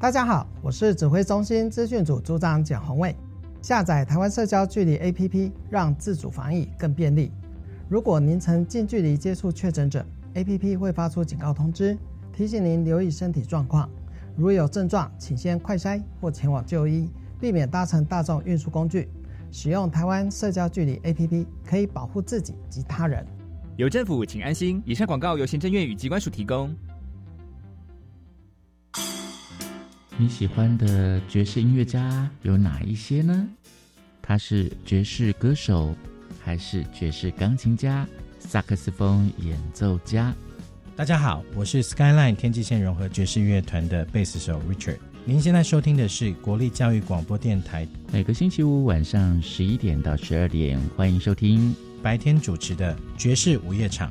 大家好，我是指挥中心资讯组组长简宏卫。下载台湾社交距离 APP，让自主防疫更便利。如果您曾近距离接触确诊者，APP 会发出警告通知，提醒您留意身体状况。如有症状，请先快筛或前往就医，避免搭乘大众运输工具。使用台湾社交距离 APP 可以保护自己及他人。有政府，请安心。以上广告由行政院与机关署提供。你喜欢的爵士音乐家有哪一些呢？他是爵士歌手，还是爵士钢琴家、萨克斯风演奏家？大家好，我是 Skyline 天际线融合爵士乐团的贝斯手 Richard。您现在收听的是国立教育广播电台，每个星期五晚上十一点到十二点，欢迎收听白天主持的爵士午夜场。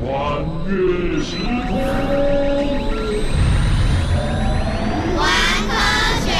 穿越时空，玩科学。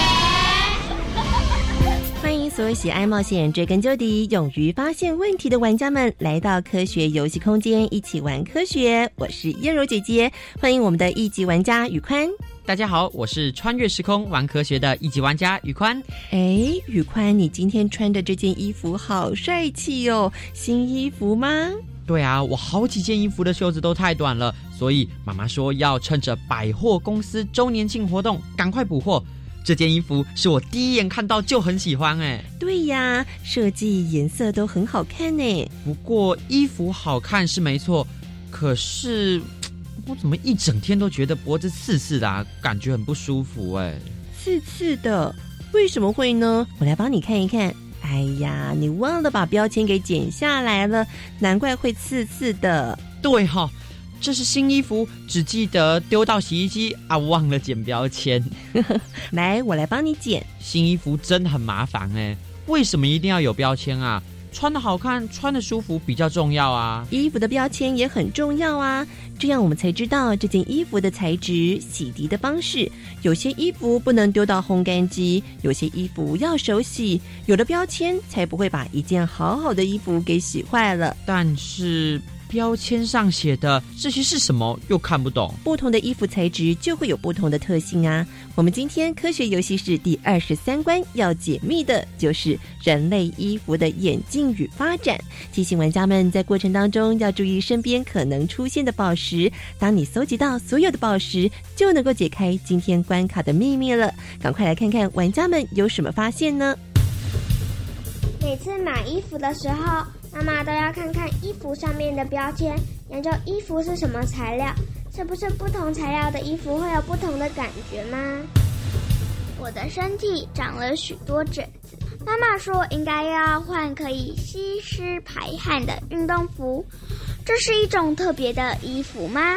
欢迎所有喜爱冒险、追根究底、勇于发现问题的玩家们来到科学游戏空间，一起玩科学。我是燕柔姐姐，欢迎我们的一级玩家宇宽。大家好，我是穿越时空玩科学的一级玩家宇宽。哎，宇宽，你今天穿的这件衣服好帅气哦，新衣服吗？对啊，我好几件衣服的袖子都太短了，所以妈妈说要趁着百货公司周年庆活动赶快补货。这件衣服是我第一眼看到就很喜欢哎。对呀，设计颜色都很好看呢。不过衣服好看是没错，可是我怎么一整天都觉得脖子刺刺的，感觉很不舒服哎。刺刺的，为什么会呢？我来帮你看一看。哎呀，你忘了把标签给剪下来了，难怪会刺刺的。对哈，这是新衣服，只记得丢到洗衣机啊，忘了剪标签。来，我来帮你剪。新衣服真的很麻烦哎，为什么一定要有标签啊？穿的好看，穿的舒服比较重要啊。衣服的标签也很重要啊，这样我们才知道这件衣服的材质、洗涤的方式。有些衣服不能丢到烘干机，有些衣服要手洗。有了标签，才不会把一件好好的衣服给洗坏了。但是。标签上写的这些是什么？又看不懂。不同的衣服材质就会有不同的特性啊。我们今天科学游戏室第二十三关要解密的就是人类衣服的演进与发展。提醒玩家们在过程当中要注意身边可能出现的宝石。当你搜集到所有的宝石，就能够解开今天关卡的秘密了。赶快来看看玩家们有什么发现呢？每次买衣服的时候。妈妈都要看看衣服上面的标签，研究衣服是什么材料，是不是不同材料的衣服会有不同的感觉吗？我的身体长了许多疹子，妈妈说应该要换可以吸湿排汗的运动服，这是一种特别的衣服吗？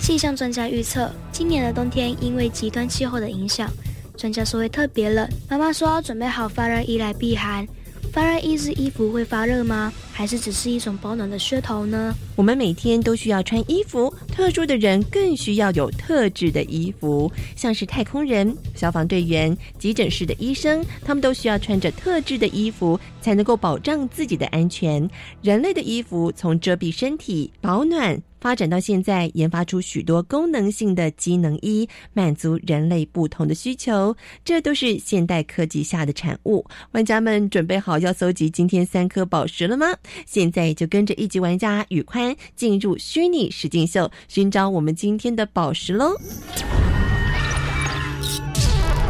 气象专家预测，今年的冬天因为极端气候的影响，专家说会特别冷。妈妈说要准备好发热衣来避寒。发热衣是衣服会发热吗？还是只是一种保暖的噱头呢？我们每天都需要穿衣服，特殊的人更需要有特制的衣服，像是太空人、消防队员、急诊室的医生，他们都需要穿着特制的衣服，才能够保障自己的安全。人类的衣服从遮蔽身体、保暖。发展到现在，研发出许多功能性的机能衣，满足人类不同的需求。这都是现代科技下的产物。玩家们准备好要搜集今天三颗宝石了吗？现在就跟着一级玩家宇宽进入虚拟实境秀，寻找我们今天的宝石喽！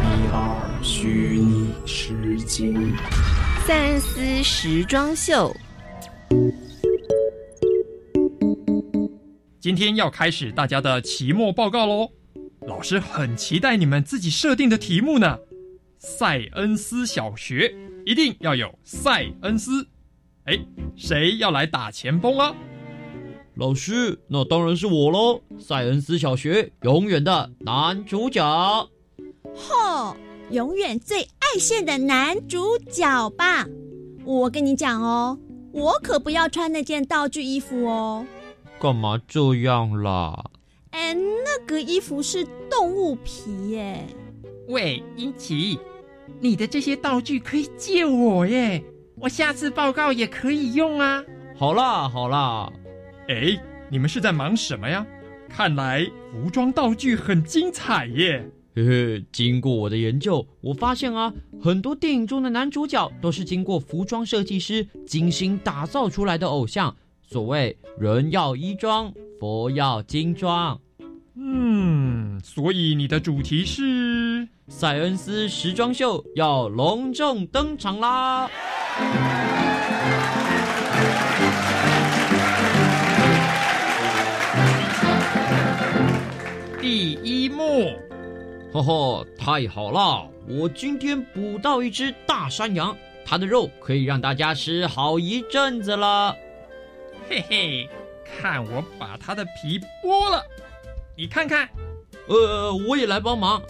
一二虚拟实境，三思时装秀。今天要开始大家的期末报告喽，老师很期待你们自己设定的题目呢。塞恩斯小学一定要有塞恩斯，哎，谁要来打前锋啊？老师，那当然是我喽！塞恩斯小学永远的男主角。吼，永远最爱线的男主角吧！我跟你讲哦，我可不要穿那件道具衣服哦。干嘛这样啦？哎，那个衣服是动物皮耶。喂，英奇，你的这些道具可以借我耶，我下次报告也可以用啊。好啦好啦，哎，你们是在忙什么呀？看来服装道具很精彩耶。嘿嘿，经过我的研究，我发现啊，很多电影中的男主角都是经过服装设计师精心打造出来的偶像。所谓人要衣装，佛要金装。嗯，所以你的主题是塞恩斯时装秀要隆重登场啦！第一幕，呵呵，太好了！我今天捕到一只大山羊，它的肉可以让大家吃好一阵子了。嘿嘿，看我把它的皮剥了，你看看。呃，我也来帮忙。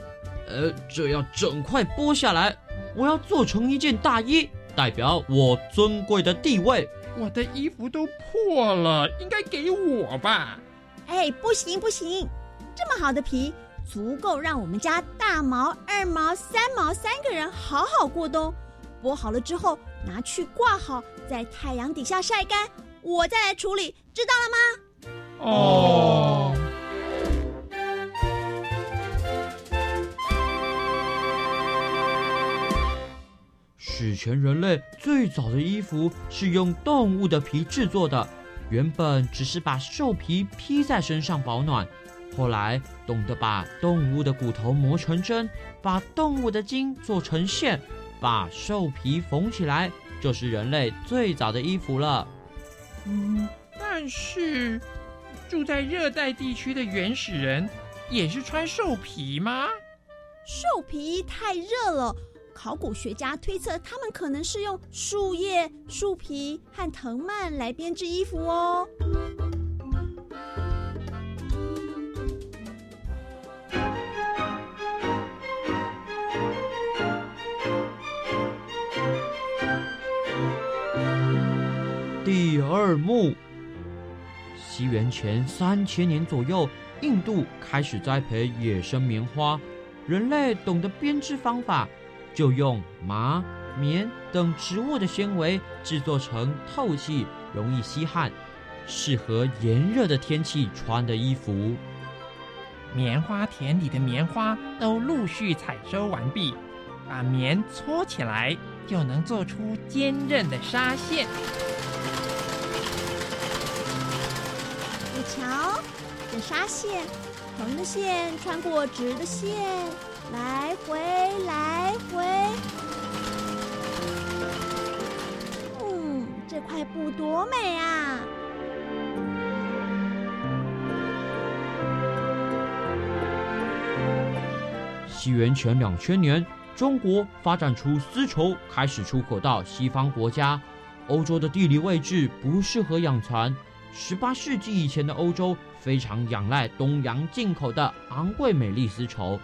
呃，这要整块剥下来，我要做成一件大衣，代表我尊贵的地位。我的衣服都破了，应该给我吧？哎，不行不行，这么好的皮，足够让我们家大毛、二毛、三毛三个人好好过冬。剥好了之后，拿去挂好，在太阳底下晒干。我再来处理，知道了吗？哦。史前人类最早的衣服是用动物的皮制作的，原本只是把兽皮披在身上保暖，后来懂得把动物的骨头磨成针，把动物的筋做成线，把兽皮缝起来，就是人类最早的衣服了。嗯，但是住在热带地区的原始人也是穿兽皮吗？兽皮太热了，考古学家推测他们可能是用树叶、树皮和藤蔓来编织衣服哦。第二幕，西元前三千年左右，印度开始栽培野生棉花。人类懂得编织方法，就用麻、棉等植物的纤维制作成透气、容易吸汗、适合炎热的天气穿的衣服。棉花田里的棉花都陆续采收完毕，把棉搓起来，就能做出坚韧的纱线。你瞧，这纱线，横的线穿过直的线，来回来回。嗯，这块布多美啊！西元前两千年，中国发展出丝绸，开始出口到西方国家。欧洲的地理位置不适合养蚕。十八世纪以前的欧洲非常仰赖东洋进口的昂贵美丽丝绸，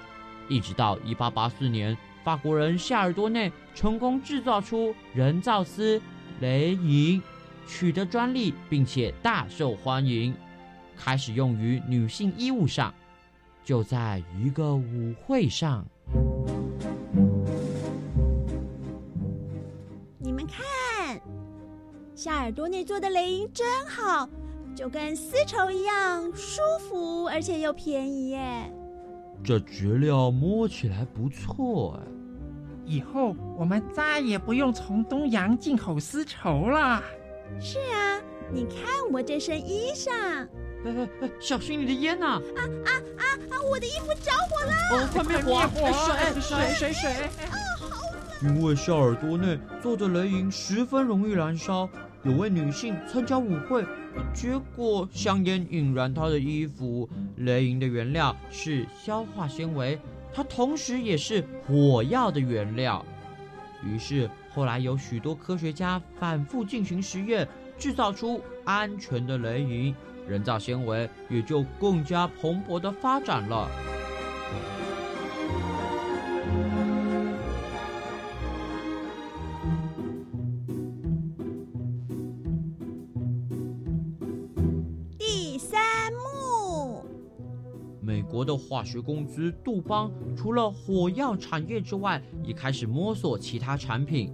一直到一八八四年，法国人夏尔多内成功制造出人造丝——雷银。取得专利，并且大受欢迎，开始用于女性衣物上。就在一个舞会上，夏耳朵内做的雷音真好，就跟丝绸一样舒服，而且又便宜耶。这质料摸起来不错哎。以后我们再也不用从东洋进口丝绸了。是啊，你看我这身衣裳。哎哎哎，小心你的烟呐！啊啊啊啊！我的衣服着火了！哦，快灭火！水水水水！啊，好冷！因为夏尔多内做的雷银十分容易燃烧，有位女性参加舞会，结果香烟引燃她的衣服。雷银的原料是消化纤维，它同时也是火药的原料。于是后来有许多科学家反复进行实验，制造出安全的雷银。人造纤维也就更加蓬勃的发展了。国的化学公司杜邦除了火药产业之外，也开始摸索其他产品。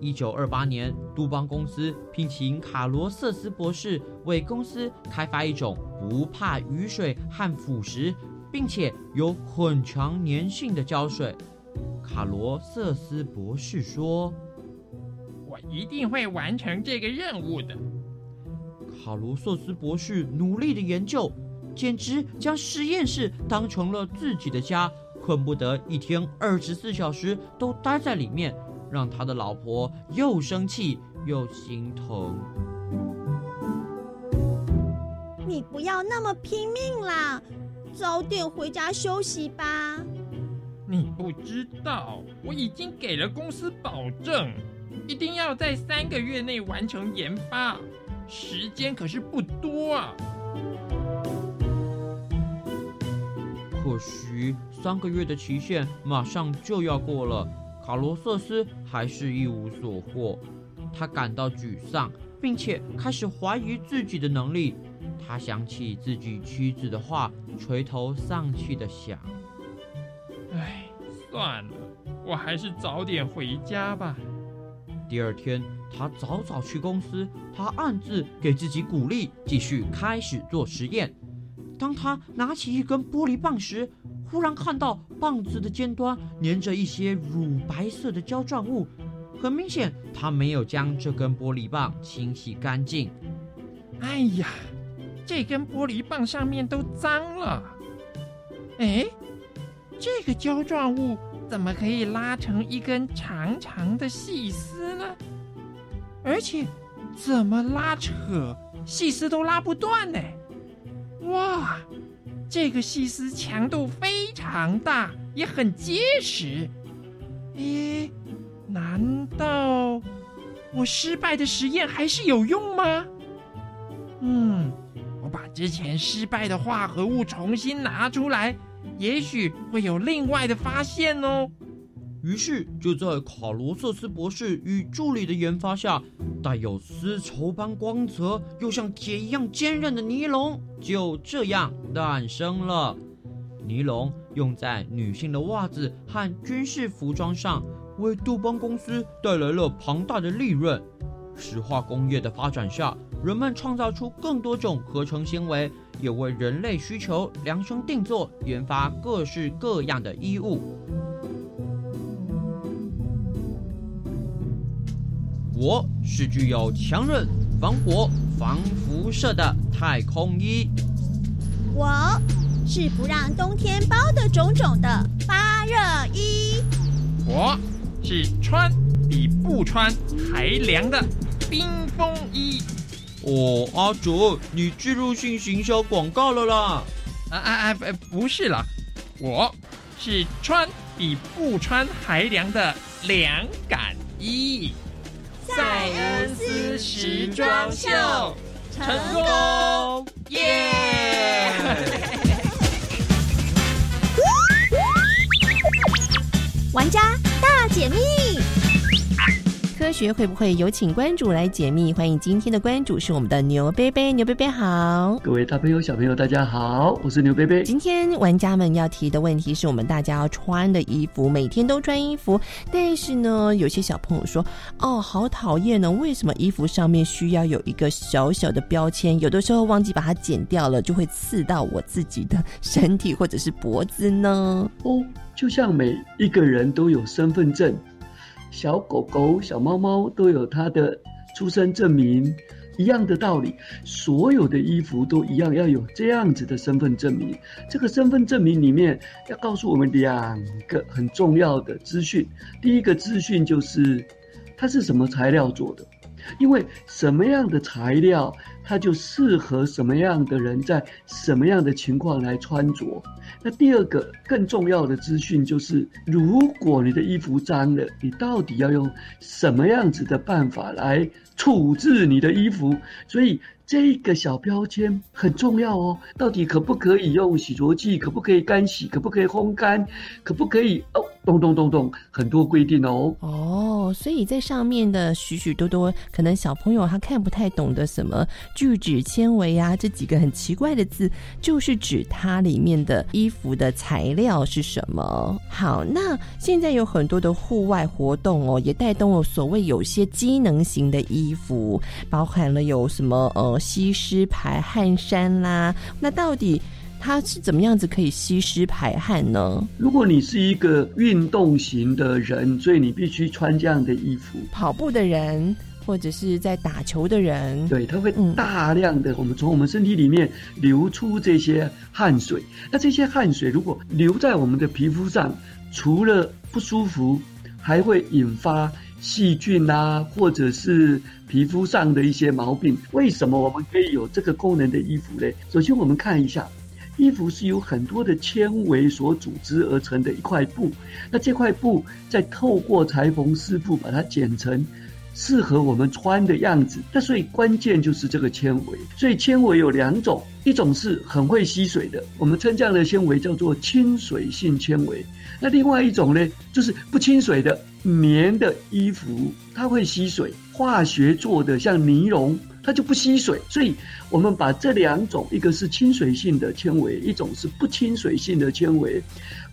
一九二八年，杜邦公司聘请卡罗瑟斯博士为公司开发一种不怕雨水和腐蚀，并且有很强粘性的胶水。卡罗瑟斯博士说：“我一定会完成这个任务的。”卡罗瑟斯博士努力的研究，简直将实验室当成了自己的家，恨不得一天二十四小时都待在里面。让他的老婆又生气又心疼。你不要那么拼命啦，早点回家休息吧。你不知道，我已经给了公司保证，一定要在三个月内完成研发，时间可是不多啊。可惜三个月的期限马上就要过了。卡罗瑟斯还是一无所获，他感到沮丧，并且开始怀疑自己的能力。他想起自己妻子的话，垂头丧气的想：“唉，算了，我还是早点回家吧。”第二天，他早早去公司，他暗自给自己鼓励，继续开始做实验。当他拿起一根玻璃棒时，忽然看到棒子的尖端粘着一些乳白色的胶状物，很明显，他没有将这根玻璃棒清洗干净。哎呀，这根玻璃棒上面都脏了。哎，这个胶状物怎么可以拉成一根长长的细丝呢？而且，怎么拉扯细丝都拉不断呢？哇！这个细丝强度非常大，也很结实。咦，难道我失败的实验还是有用吗？嗯，我把之前失败的化合物重新拿出来，也许会有另外的发现哦。于是，就在卡罗瑟斯博士与助理的研发下，带有丝绸般光泽又像铁一样坚韧的尼龙就这样诞生了。尼龙用在女性的袜子和军事服装上，为杜邦公司带来了庞大的利润。石化工业的发展下，人们创造出更多种合成纤维，也为人类需求量身定做，研发各式各样的衣物。我是具有强韧、防火、防辐射的太空衣。我是不让冬天包的肿肿的发热衣。我是穿比不穿还凉的冰风衣。哦，阿卓，你植入性行销广告了啦？啊啊啊！不是啦，我是穿比不穿还凉的凉感衣。塞恩斯时装秀成功，耶！玩家大解密，科科学会不会有请关主来解密？欢迎今天的关主是我们的牛贝贝，牛贝贝好，各位大朋友小朋友大家好，我是牛贝贝。今天玩家们要提的问题是我们大家要穿的衣服，每天都穿衣服，但是呢，有些小朋友说，哦，好讨厌呢，为什么衣服上面需要有一个小小的标签？有的时候忘记把它剪掉了，就会刺到我自己的身体或者是脖子呢？哦，就像每一个人都有身份证。小狗狗、小猫猫都有它的出生证明，一样的道理。所有的衣服都一样，要有这样子的身份证明。这个身份证明里面要告诉我们两个很重要的资讯。第一个资讯就是它是什么材料做的，因为什么样的材料，它就适合什么样的人在什么样的情况来穿着。那第二个更重要的资讯就是，如果你的衣服脏了，你到底要用什么样子的办法来处置你的衣服？所以。这个小标签很重要哦，到底可不可以用洗濯剂？可不可以干洗？可不可以烘干？可不可以哦？咚咚咚咚，很多规定哦。哦，所以在上面的许许多多，可能小朋友他看不太懂的什么聚酯纤维啊，这几个很奇怪的字，就是指它里面的衣服的材料是什么。好，那现在有很多的户外活动哦，也带动了所谓有些机能型的衣服，包含了有什么呃。吸湿排汗衫啦，那到底它是怎么样子可以吸湿排汗呢？如果你是一个运动型的人，所以你必须穿这样的衣服。跑步的人或者是在打球的人，对，它会大量的我们从我们身体里面流出这些汗水。那这些汗水如果留在我们的皮肤上，除了不舒服，还会引发。细菌啦，或者是皮肤上的一些毛病，为什么我们可以有这个功能的衣服呢？首先，我们看一下，衣服是由很多的纤维所组织而成的一块布，那这块布再透过裁缝师傅把它剪成适合我们穿的样子。那所以关键就是这个纤维。所以纤维有两种，一种是很会吸水的，我们称这样的纤维叫做亲水性纤维。那另外一种呢，就是不亲水的。棉的衣服它会吸水，化学做的像尼龙，它就不吸水。所以，我们把这两种，一个是亲水性的纤维，一种是不亲水性的纤维，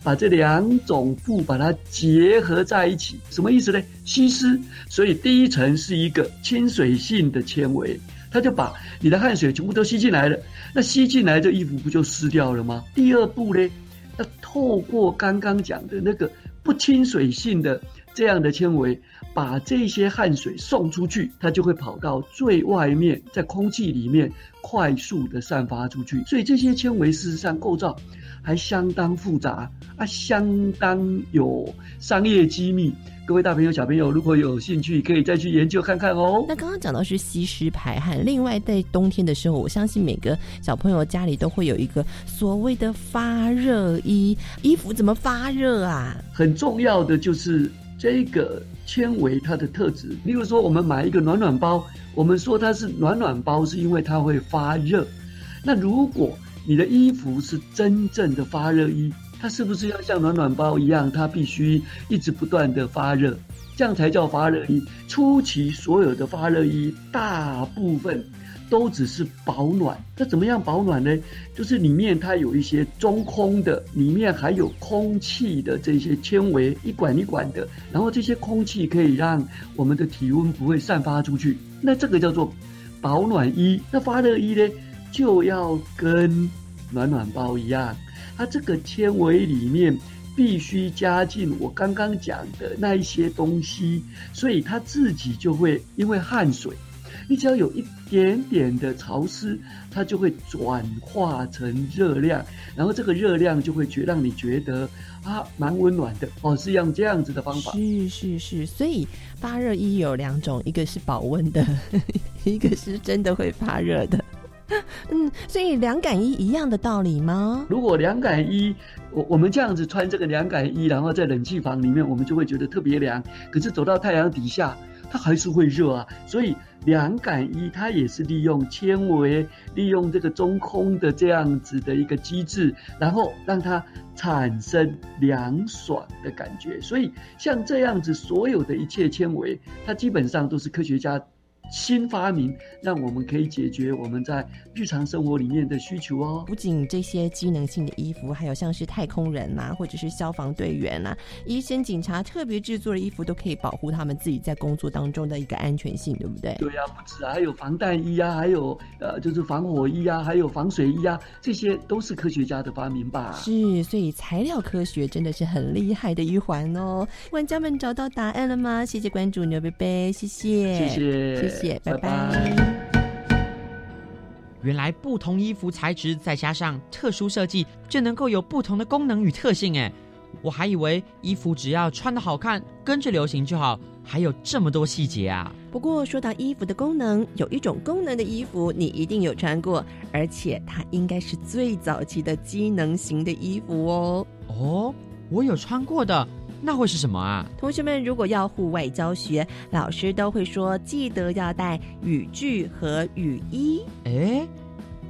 把这两种布把它结合在一起，什么意思呢？吸湿。所以第一层是一个亲水性的纤维，它就把你的汗水全部都吸进来了。那吸进来，这衣服不就湿掉了吗？第二步呢，要透过刚刚讲的那个不亲水性的。这样的纤维把这些汗水送出去，它就会跑到最外面，在空气里面快速的散发出去。所以这些纤维事实上构造还相当复杂啊，相当有商业机密。各位大朋友、小朋友，如果有兴趣，可以再去研究看看哦。那刚刚讲到是吸湿排汗，另外在冬天的时候，我相信每个小朋友家里都会有一个所谓的发热衣，衣服怎么发热啊？很重要的就是。这个纤维它的特质，例如说，我们买一个暖暖包，我们说它是暖暖包，是因为它会发热。那如果你的衣服是真正的发热衣，它是不是要像暖暖包一样，它必须一直不断的发热，这样才叫发热衣？初期所有的发热衣，大部分。都只是保暖，那怎么样保暖呢？就是里面它有一些中空的，里面还有空气的这些纤维，一管一管的，然后这些空气可以让我们的体温不会散发出去。那这个叫做保暖衣。那发热衣呢，就要跟暖暖包一样，它这个纤维里面必须加进我刚刚讲的那一些东西，所以它自己就会因为汗水。你只要有一点点的潮湿，它就会转化成热量，然后这个热量就会觉让你觉得啊蛮温暖的哦，是用这样子的方法。是是是，所以发热衣有两种，一个是保温的，一个是真的会发热的。嗯，所以凉感衣一样的道理吗？如果凉感衣，我我们这样子穿这个凉感衣，然后在冷气房里面，我们就会觉得特别凉。可是走到太阳底下。它还是会热啊。所以凉感衣它也是利用纤维，利用这个中空的这样子的一个机制，然后让它产生凉爽的感觉。所以像这样子，所有的一切纤维，它基本上都是科学家。新发明让我们可以解决我们在日常生活里面的需求哦。不仅这些机能性的衣服，还有像是太空人呐，或者是消防队员呐、医生、警察特别制作的衣服，都可以保护他们自己在工作当中的一个安全性，对不对？对呀，不止啊，还有防弹衣啊，还有呃，就是防火衣啊，还有防水衣啊，这些都是科学家的发明吧？是，所以材料科学真的是很厉害的一环哦。玩家们找到答案了吗？谢谢关注牛贝贝，谢谢，谢谢，谢谢。拜拜。原来不同衣服材质再加上特殊设计，就能够有不同的功能与特性。哎，我还以为衣服只要穿的好看，跟着流行就好，还有这么多细节啊！不过说到衣服的功能，有一种功能的衣服你一定有穿过，而且它应该是最早期的机能型的衣服哦。哦，我有穿过的。那会是什么啊？同学们，如果要户外教学，老师都会说记得要带雨具和雨衣。哎，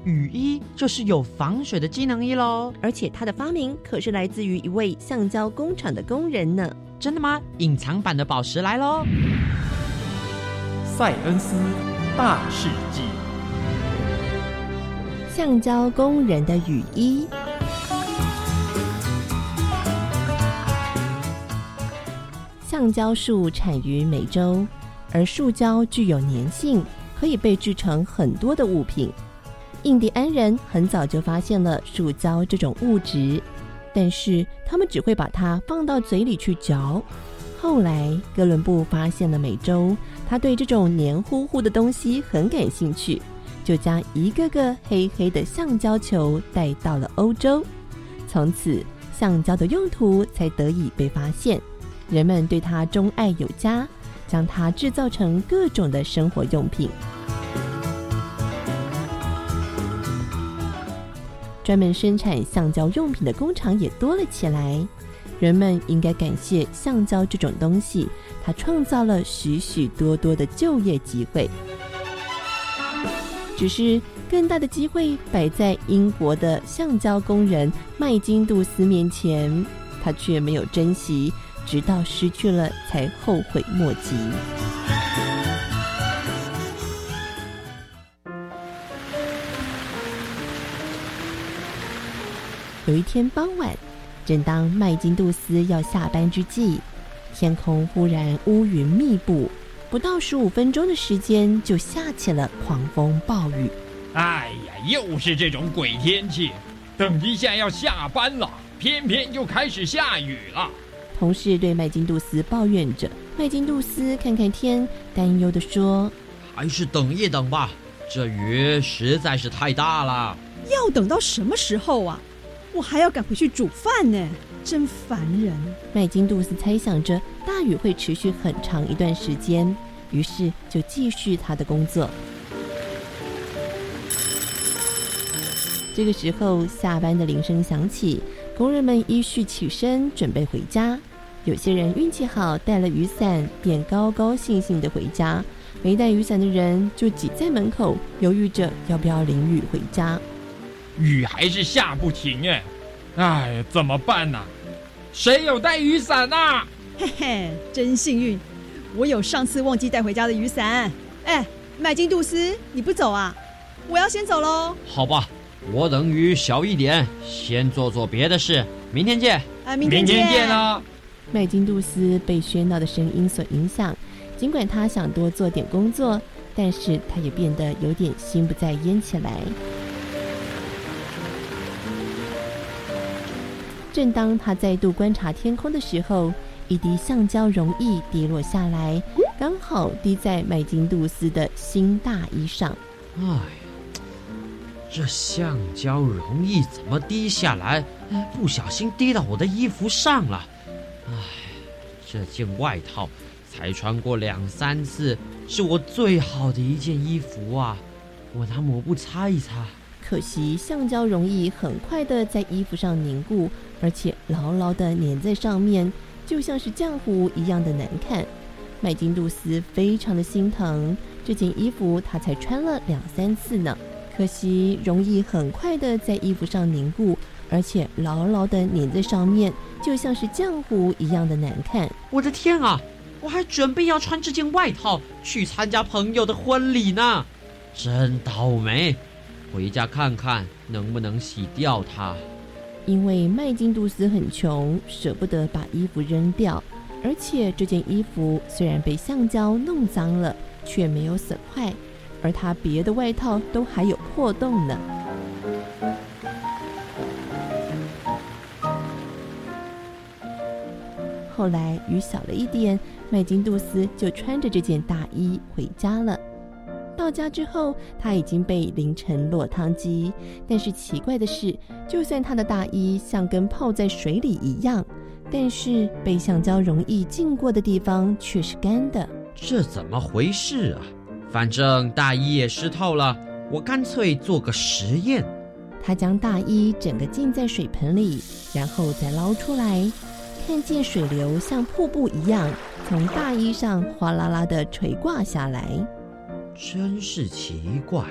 雨衣就是有防水的机能衣喽。而且它的发明可是来自于一位橡胶工厂的工人呢。真的吗？隐藏版的宝石来喽！塞恩斯大世界：橡胶工人的雨衣。橡胶树产于美洲，而树胶具有粘性，可以被制成很多的物品。印第安人很早就发现了树胶这种物质，但是他们只会把它放到嘴里去嚼。后来哥伦布发现了美洲，他对这种黏糊糊的东西很感兴趣，就将一个个黑黑的橡胶球带到了欧洲。从此，橡胶的用途才得以被发现。人们对它钟爱有加，将它制造成各种的生活用品。专门生产橡胶用品的工厂也多了起来。人们应该感谢橡胶这种东西，它创造了许许多多的就业机会。只是更大的机会摆在英国的橡胶工人麦金杜斯面前，他却没有珍惜。直到失去了，才后悔莫及。有一天傍晚，正当麦金杜斯要下班之际，天空忽然乌云密布，不到十五分钟的时间就下起了狂风暴雨。哎呀，又是这种鬼天气！等一下要下班了，偏偏就开始下雨了。同事对麦金杜斯抱怨着，麦金杜斯看看天，担忧的说：“还是等一等吧，这雨实在是太大了。要等到什么时候啊？我还要赶回去煮饭呢，真烦人。”麦金杜斯猜想着大雨会持续很长一段时间，于是就继续他的工作。这个时候，下班的铃声响起。工人们依序起身，准备回家。有些人运气好，带了雨伞，便高高兴兴的回家；没带雨伞的人就挤在门口，犹豫着要不要淋雨回家。雨还是下不停哎，哎，怎么办呢？谁有带雨伞啊？嘿嘿，真幸运，我有上次忘记带回家的雨伞。哎，麦金杜斯，你不走啊？我要先走喽。好吧。我等雨小一点，先做做别的事。明天见！啊，明天见啊！麦金杜斯被喧闹的声音所影响，尽管他想多做点工作，但是他也变得有点心不在焉起来。正当他再度观察天空的时候，一滴橡胶容易滴落下来，刚好滴在麦金杜斯的新大衣上。哎。这橡胶容易怎么滴下来？不小心滴到我的衣服上了。唉，这件外套才穿过两三次，是我最好的一件衣服啊！我拿抹布擦一擦。可惜橡胶容易很快的在衣服上凝固，而且牢牢的粘在上面，就像是浆糊一样的难看。麦金杜斯非常的心疼这件衣服，他才穿了两三次呢。可惜容易很快的在衣服上凝固，而且牢牢的粘在上面，就像是浆糊一样的难看。我的天啊！我还准备要穿这件外套去参加朋友的婚礼呢，真倒霉！回家看看能不能洗掉它。因为麦金杜斯很穷，舍不得把衣服扔掉，而且这件衣服虽然被橡胶弄脏了，却没有损坏。而他别的外套都还有破洞呢。后来雨小了一点，麦金杜斯就穿着这件大衣回家了。到家之后，他已经被淋成落汤鸡。但是奇怪的是，就算他的大衣像跟泡在水里一样，但是被橡胶容易浸过的地方却是干的。这怎么回事啊？反正大衣也湿透了，我干脆做个实验。他将大衣整个浸在水盆里，然后再捞出来，看见水流像瀑布一样从大衣上哗啦啦的垂挂下来。真是奇怪，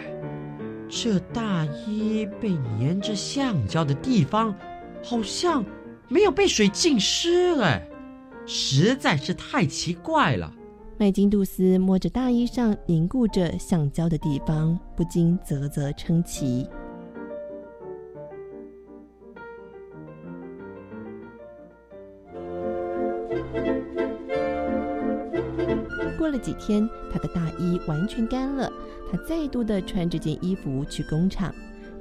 这大衣被粘着橡胶的地方，好像没有被水浸湿哎，实在是太奇怪了。麦金杜斯摸着大衣上凝固着橡胶的地方，不禁啧啧称奇。过了几天，他的大衣完全干了，他再度的穿这件衣服去工厂。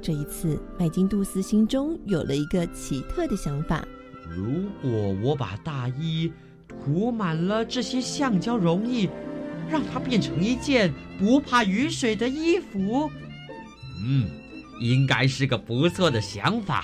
这一次，麦金杜斯心中有了一个奇特的想法：如果我把大衣……涂满了这些橡胶溶液，让它变成一件不怕雨水的衣服。嗯，应该是个不错的想法。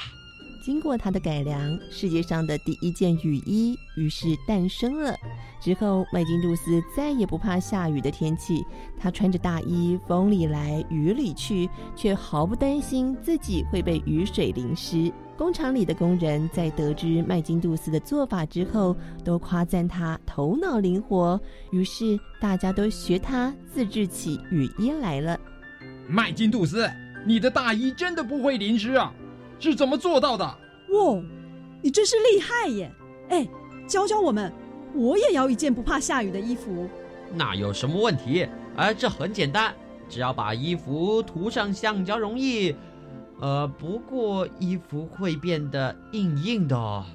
经过他的改良，世界上的第一件雨衣于是诞生了。之后，麦金杜斯再也不怕下雨的天气。他穿着大衣，风里来雨里去，却毫不担心自己会被雨水淋湿。工厂里的工人在得知麦金杜斯的做法之后，都夸赞他头脑灵活。于是，大家都学他自制起雨衣来了。麦金杜斯，你的大衣真的不会淋湿啊？是怎么做到的？哇，你真是厉害耶！哎，教教我们。我也要一件不怕下雨的衣服，那有什么问题？哎，这很简单，只要把衣服涂上橡胶溶液。呃，不过衣服会变得硬硬的哦。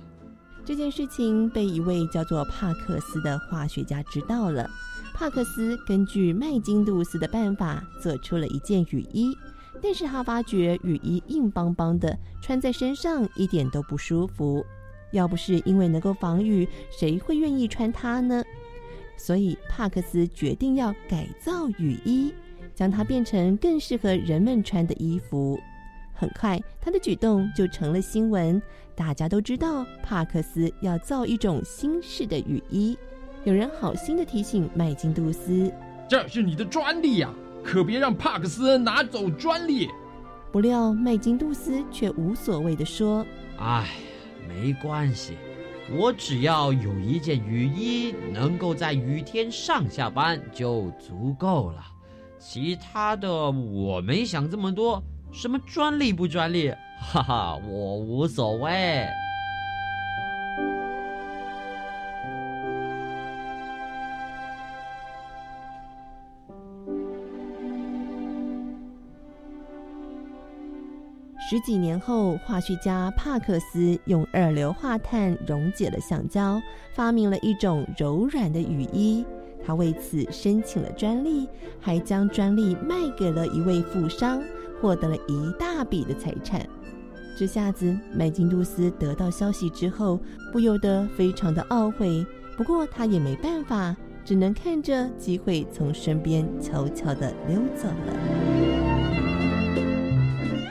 这件事情被一位叫做帕克斯的化学家知道了。帕克斯根据麦金杜斯的办法做出了一件雨衣，但是他发觉雨衣硬邦邦的，穿在身上一点都不舒服。要不是因为能够防雨，谁会愿意穿它呢？所以帕克斯决定要改造雨衣，将它变成更适合人们穿的衣服。很快，他的举动就成了新闻，大家都知道帕克斯要造一种新式的雨衣。有人好心的提醒麦金杜斯：“这是你的专利呀，可别让帕克斯拿走专利。”不料麦金杜斯却无所谓的说：“哎。”没关系，我只要有一件雨衣，能够在雨天上下班就足够了。其他的我没想这么多，什么专利不专利，哈哈，我无所谓。十几年后，化学家帕克斯用二硫化碳溶解了橡胶，发明了一种柔软的雨衣。他为此申请了专利，还将专利卖给了一位富商，获得了一大笔的财产。这下子，麦金杜斯得到消息之后，不由得非常的懊悔。不过他也没办法，只能看着机会从身边悄悄的溜走了。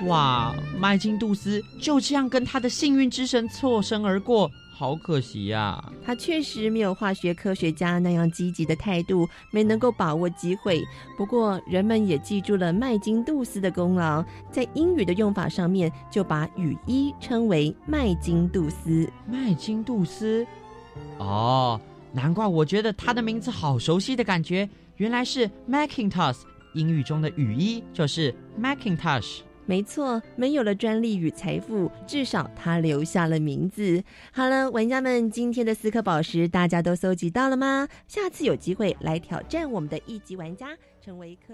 哇，麦金杜斯就这样跟他的幸运之神错身而过，好可惜呀！他确实没有化学科学家那样积极的态度，没能够把握机会。不过，人们也记住了麦金杜斯的功劳，在英语的用法上面就把雨衣称为麦金杜斯。麦金杜斯，哦，难怪我觉得他的名字好熟悉的感觉，原来是 Macintosh，英语中的雨衣就是 Macintosh。没错，没有了专利与财富，至少他留下了名字。好了，玩家们，今天的四颗宝石大家都搜集到了吗？下次有机会来挑战我们的一级玩家，成为一颗。